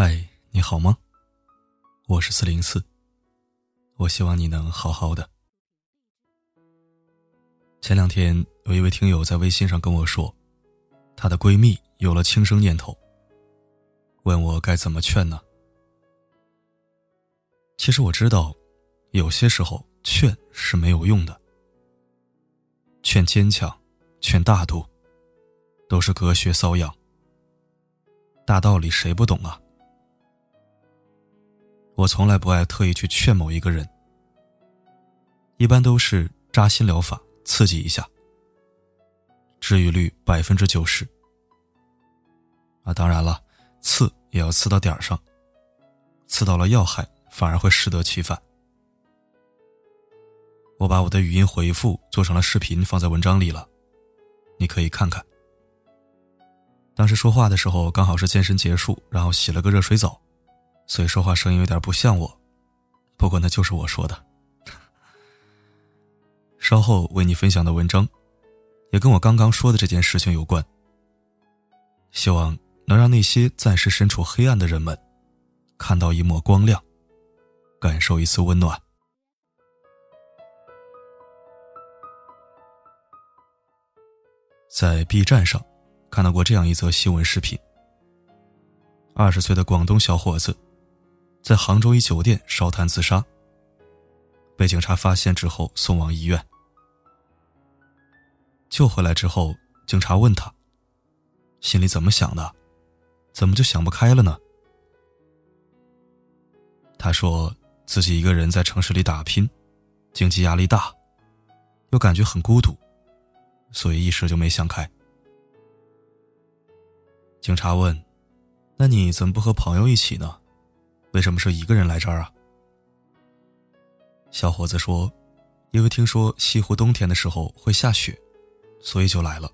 嗨，你好吗？我是四零四。我希望你能好好的。前两天有一位听友在微信上跟我说，她的闺蜜有了轻生念头，问我该怎么劝呢？其实我知道，有些时候劝是没有用的。劝坚强，劝大度，都是隔靴搔痒。大道理谁不懂啊？我从来不爱特意去劝某一个人，一般都是扎心疗法，刺激一下，治愈率百分之九十。啊，当然了，刺也要刺到点儿上，刺到了要害，反而会适得其反。我把我的语音回复做成了视频，放在文章里了，你可以看看。当时说话的时候，刚好是健身结束，然后洗了个热水澡。所以说话声音有点不像我，不过那就是我说的。稍后为你分享的文章，也跟我刚刚说的这件事情有关。希望能让那些暂时身处黑暗的人们，看到一抹光亮，感受一丝温暖。在 B 站上看到过这样一则新闻视频：二十岁的广东小伙子。在杭州一酒店烧炭自杀，被警察发现之后送往医院。救回来之后，警察问他：“心里怎么想的？怎么就想不开了呢？”他说自己一个人在城市里打拼，经济压力大，又感觉很孤独，所以一时就没想开。警察问：“那你怎么不和朋友一起呢？”为什么是一个人来这儿啊？小伙子说：“因为听说西湖冬天的时候会下雪，所以就来了。”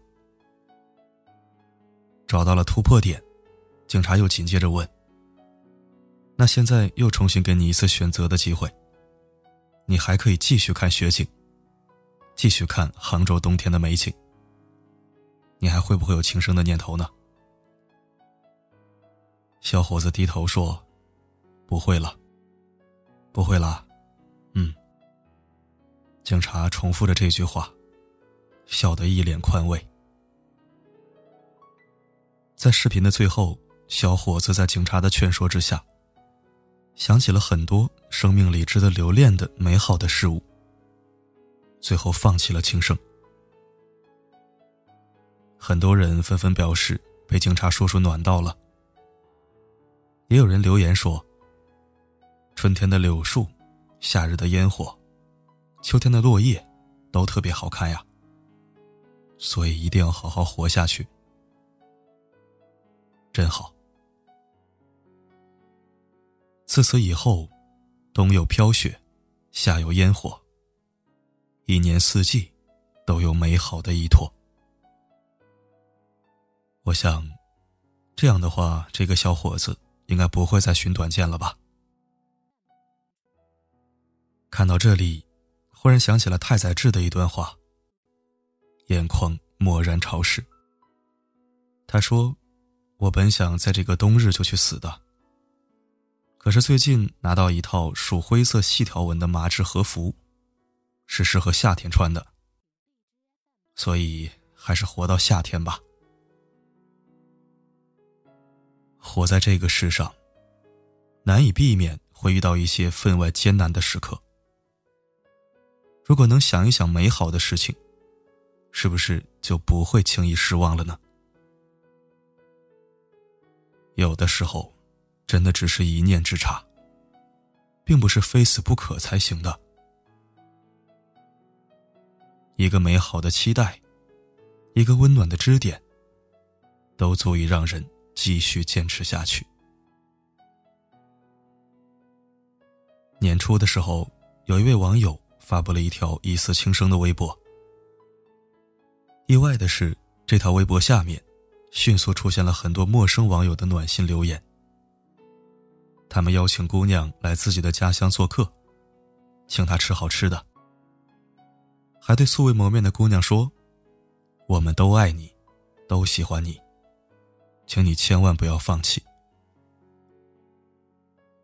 找到了突破点，警察又紧接着问：“那现在又重新给你一次选择的机会，你还可以继续看雪景，继续看杭州冬天的美景，你还会不会有轻生的念头呢？”小伙子低头说。不会了，不会了，嗯。警察重复着这句话，笑得一脸宽慰。在视频的最后，小伙子在警察的劝说之下，想起了很多生命里值得留恋的美好的事物，最后放弃了轻生。很多人纷纷表示被警察叔叔暖到了，也有人留言说。春天的柳树，夏日的烟火，秋天的落叶，都特别好看呀。所以一定要好好活下去，真好。自此以后，冬有飘雪，夏有烟火，一年四季都有美好的依托。我想，这样的话，这个小伙子应该不会再寻短见了吧。看到这里，忽然想起了太宰治的一段话。眼眶蓦然潮湿。他说：“我本想在这个冬日就去死的，可是最近拿到一套属灰色细条纹的麻质和服，是适合夏天穿的，所以还是活到夏天吧。活在这个世上，难以避免会遇到一些分外艰难的时刻。”如果能想一想美好的事情，是不是就不会轻易失望了呢？有的时候，真的只是一念之差，并不是非死不可才行的。一个美好的期待，一个温暖的支点，都足以让人继续坚持下去。年初的时候，有一位网友。发布了一条疑似轻生的微博。意外的是，这条微博下面迅速出现了很多陌生网友的暖心留言。他们邀请姑娘来自己的家乡做客，请她吃好吃的，还对素未谋面的姑娘说：“我们都爱你，都喜欢你，请你千万不要放弃。”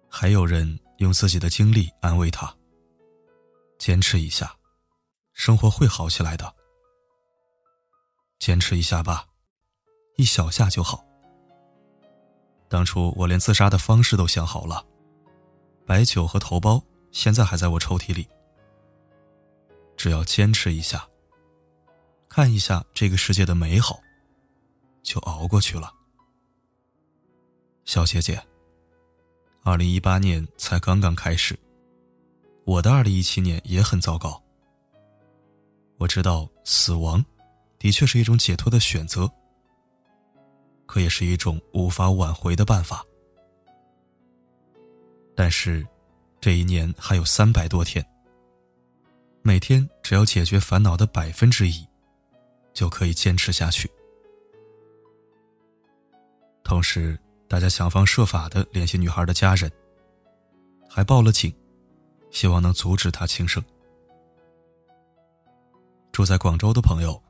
还有人用自己的经历安慰他：“坚持一下，生活会好起来的。坚持一下吧，一小下就好。当初我连自杀的方式都想好了，白酒和头孢现在还在我抽屉里。只要坚持一下，看一下这个世界的美好，就熬过去了。”小姐姐。二零一八年才刚刚开始，我的二零一七年也很糟糕。我知道死亡的确是一种解脱的选择，可也是一种无法挽回的办法。但是，这一年还有三百多天，每天只要解决烦恼的百分之一，就可以坚持下去。同时。大家想方设法的联系女孩的家人，还报了警，希望能阻止她轻生。住在广州的朋友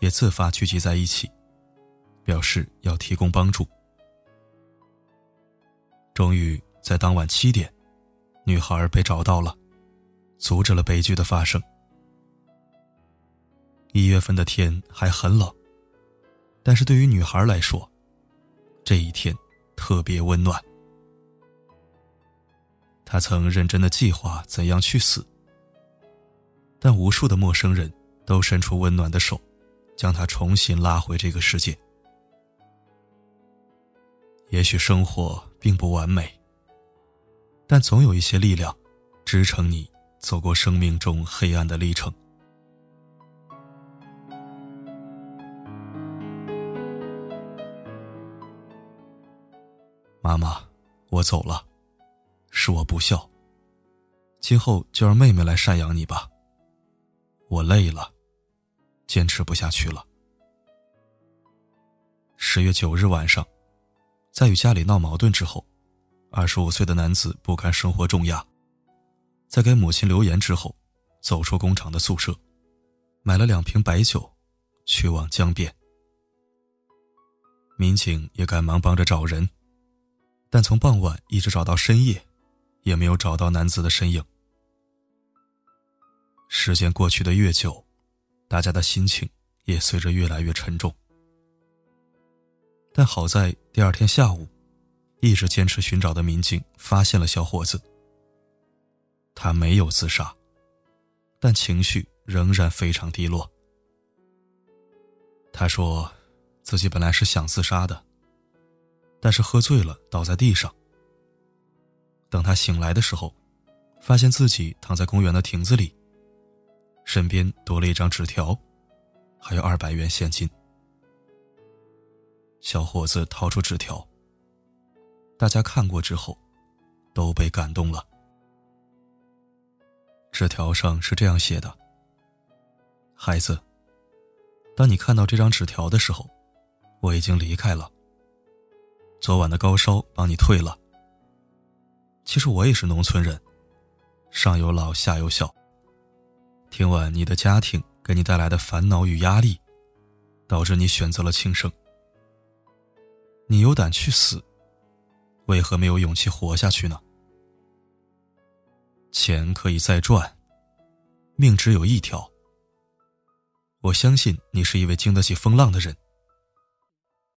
也自发聚集在一起，表示要提供帮助。终于在当晚七点，女孩被找到了，阻止了悲剧的发生。一月份的天还很冷，但是对于女孩来说，这一天。特别温暖。他曾认真的计划怎样去死，但无数的陌生人都伸出温暖的手，将他重新拉回这个世界。也许生活并不完美，但总有一些力量支撑你走过生命中黑暗的历程。妈妈，我走了，是我不孝。今后就让妹妹来赡养你吧。我累了，坚持不下去了。十月九日晚上，在与家里闹矛盾之后，二十五岁的男子不堪生活重压，在给母亲留言之后，走出工厂的宿舍，买了两瓶白酒，去往江边。民警也赶忙帮着找人。但从傍晚一直找到深夜，也没有找到男子的身影。时间过去的越久，大家的心情也随着越来越沉重。但好在第二天下午，一直坚持寻找的民警发现了小伙子。他没有自杀，但情绪仍然非常低落。他说，自己本来是想自杀的。但是喝醉了，倒在地上。等他醒来的时候，发现自己躺在公园的亭子里，身边多了一张纸条，还有二百元现金。小伙子掏出纸条，大家看过之后，都被感动了。纸条上是这样写的：“孩子，当你看到这张纸条的时候，我已经离开了。”昨晚的高烧帮你退了。其实我也是农村人，上有老下有小。听完你的家庭给你带来的烦恼与压力，导致你选择了轻生。你有胆去死，为何没有勇气活下去呢？钱可以再赚，命只有一条。我相信你是一位经得起风浪的人。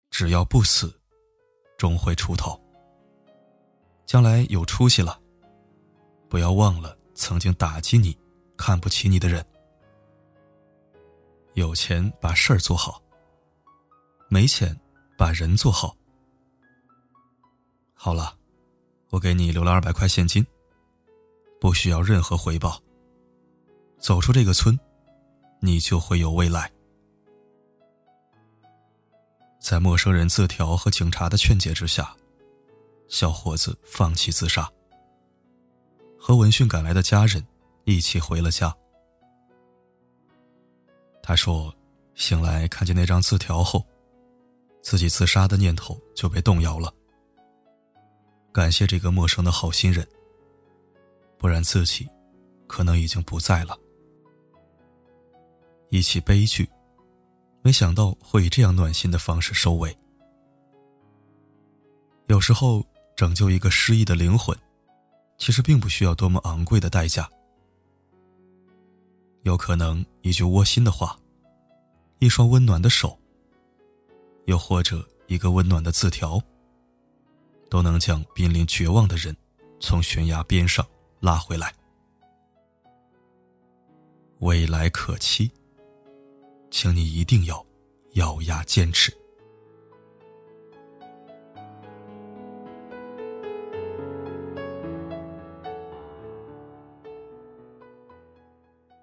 只要不死。终会出头。将来有出息了，不要忘了曾经打击你、看不起你的人。有钱把事儿做好，没钱把人做好。好了，我给你留了二百块现金，不需要任何回报。走出这个村，你就会有未来。在陌生人字条和警察的劝解之下，小伙子放弃自杀，和闻讯赶来的家人一起回了家。他说：“醒来看见那张字条后，自己自杀的念头就被动摇了。感谢这个陌生的好心人，不然自己可能已经不在了。一起悲剧。”没想到会以这样暖心的方式收尾。有时候，拯救一个失意的灵魂，其实并不需要多么昂贵的代价，有可能一句窝心的话，一双温暖的手，又或者一个温暖的字条，都能将濒临绝望的人从悬崖边上拉回来。未来可期，请你一定要咬牙坚持。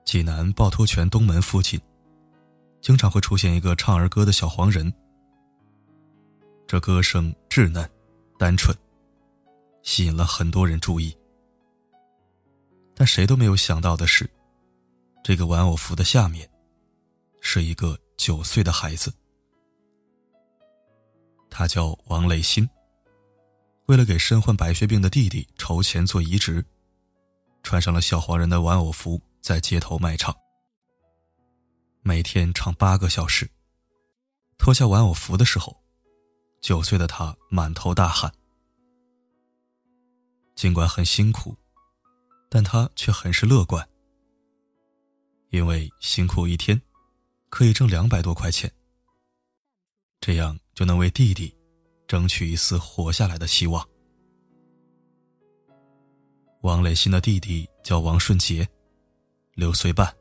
济南趵突泉东门附近，经常会出现一个唱儿歌的小黄人。这歌声稚嫩、单纯，吸引了很多人注意。但谁都没有想到的是，这个玩偶服的下面，是一个九岁的孩子。他叫王磊鑫。为了给身患白血病的弟弟筹钱做移植，穿上了小黄人的玩偶服。在街头卖唱，每天唱八个小时。脱下玩偶服的时候，九岁的他满头大汗。尽管很辛苦，但他却很是乐观，因为辛苦一天可以挣两百多块钱，这样就能为弟弟争取一丝活下来的希望。王磊鑫的弟弟叫王顺杰。六岁半，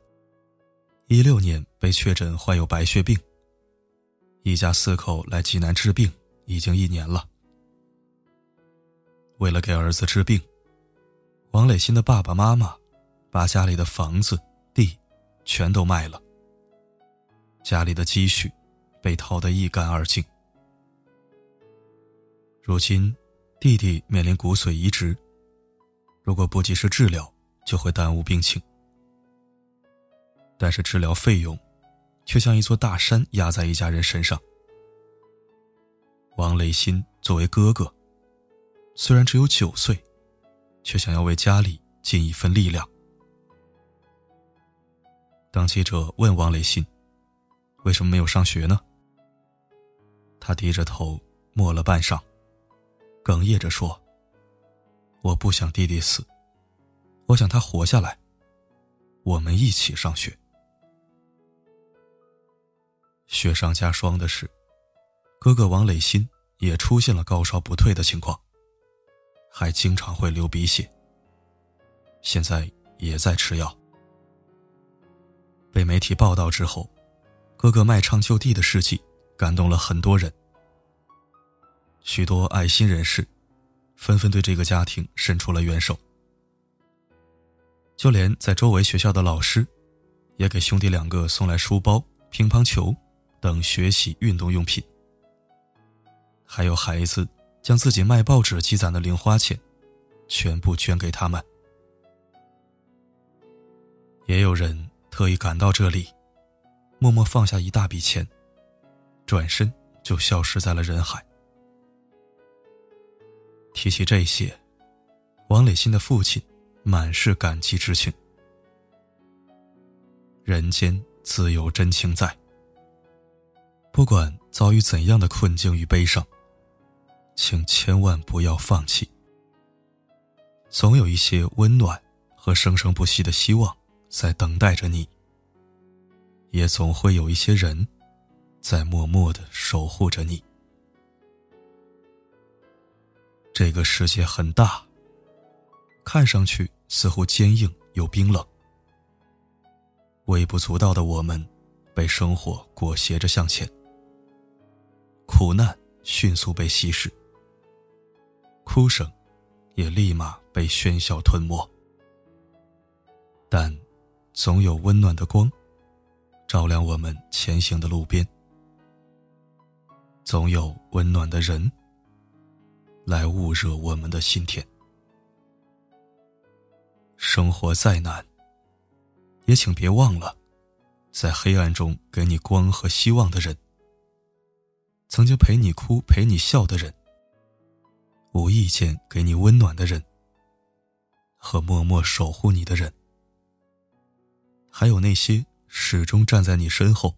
一六年被确诊患有白血病。一家四口来济南治病已经一年了。为了给儿子治病，王磊鑫的爸爸妈妈把家里的房子、地全都卖了，家里的积蓄被掏得一干二净。如今，弟弟面临骨髓移植，如果不及时治疗，就会耽误病情。但是治疗费用，却像一座大山压在一家人身上。王磊鑫作为哥哥，虽然只有九岁，却想要为家里尽一份力量。当记者问王磊鑫：“为什么没有上学呢？”他低着头默了半晌，哽咽着说：“我不想弟弟死，我想他活下来，我们一起上学。”雪上加霜的是，哥哥王磊鑫也出现了高烧不退的情况，还经常会流鼻血。现在也在吃药。被媒体报道之后，哥哥卖唱救弟的事迹感动了很多人，许多爱心人士纷纷对这个家庭伸出了援手，就连在周围学校的老师，也给兄弟两个送来书包、乒乓球。等学习运动用品，还有孩子将自己卖报纸积攒的零花钱，全部捐给他们。也有人特意赶到这里，默默放下一大笔钱，转身就消失在了人海。提起这些，王磊鑫的父亲满是感激之情。人间自有真情在。不管遭遇怎样的困境与悲伤，请千万不要放弃。总有一些温暖和生生不息的希望在等待着你，也总会有一些人在默默的守护着你。这个世界很大，看上去似乎坚硬又冰冷，微不足道的我们，被生活裹挟着向前。苦难迅速被稀释，哭声也立马被喧嚣吞没。但总有温暖的光，照亮我们前行的路边；总有温暖的人，来捂热我们的心田。生活再难，也请别忘了，在黑暗中给你光和希望的人。曾经陪你哭、陪你笑的人，无意间给你温暖的人，和默默守护你的人，还有那些始终站在你身后，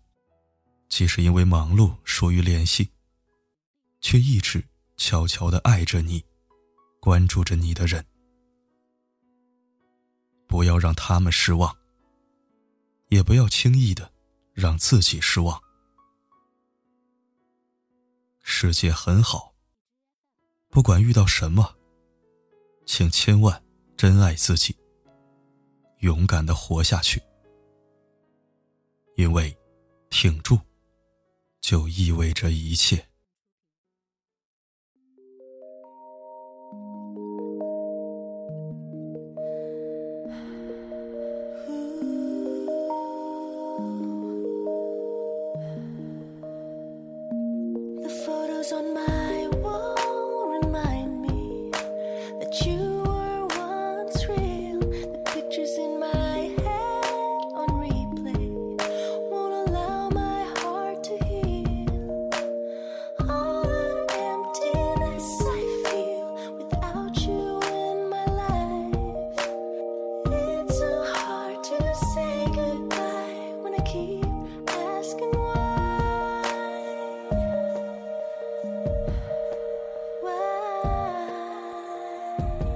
即使因为忙碌疏于联系，却一直悄悄的爱着你、关注着你的人。不要让他们失望，也不要轻易的让自己失望。世界很好，不管遇到什么，请千万珍爱自己，勇敢的活下去，因为挺住，就意味着一切。on my Bye.